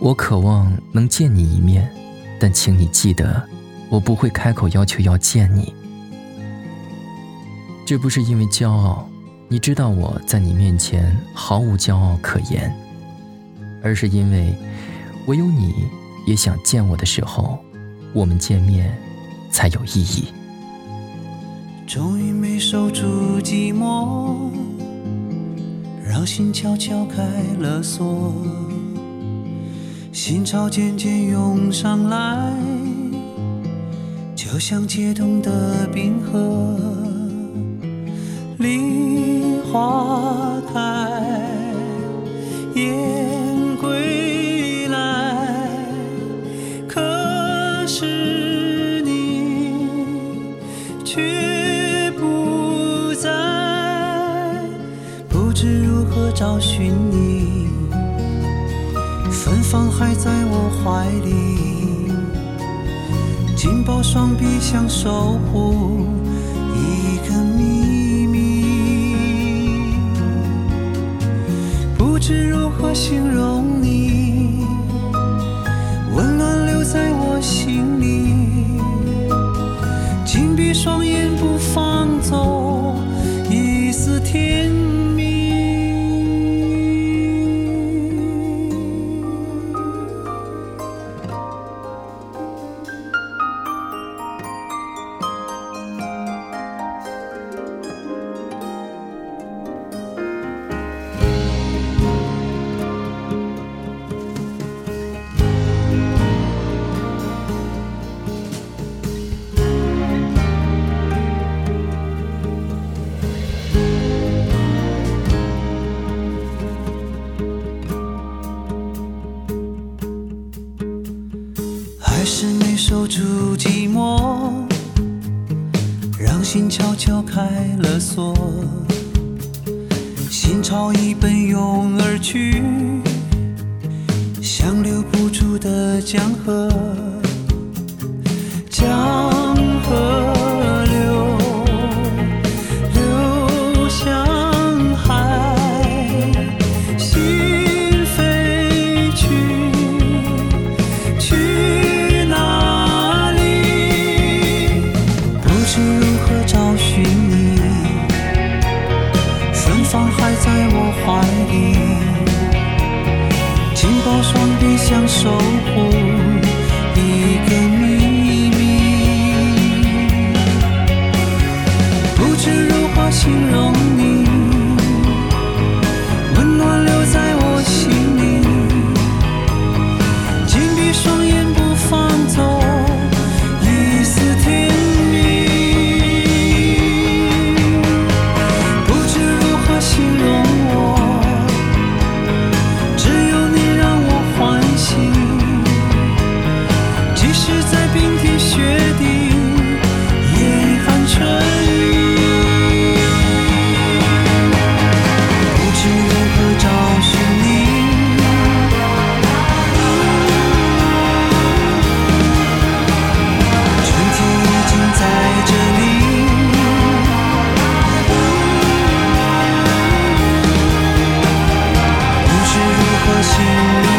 我渴望能见你一面，但请你记得，我不会开口要求要见你。这不是因为骄傲，你知道我在你面前毫无骄傲可言，而是因为唯有你也想见我的时候，我们见面才有意义。终于没守住寂寞，让心悄悄开了锁。心潮渐渐涌上来，就像解冻的冰河。梨花开，燕归来，可是你却不在，不知如何找寻你。方还在我怀里，紧抱双臂想守护一个秘密。不知如何形容还是没守住寂寞，让心悄悄开了锁，心潮已奔涌而去，像留不住的江河，怀里，紧抱双臂想守护 to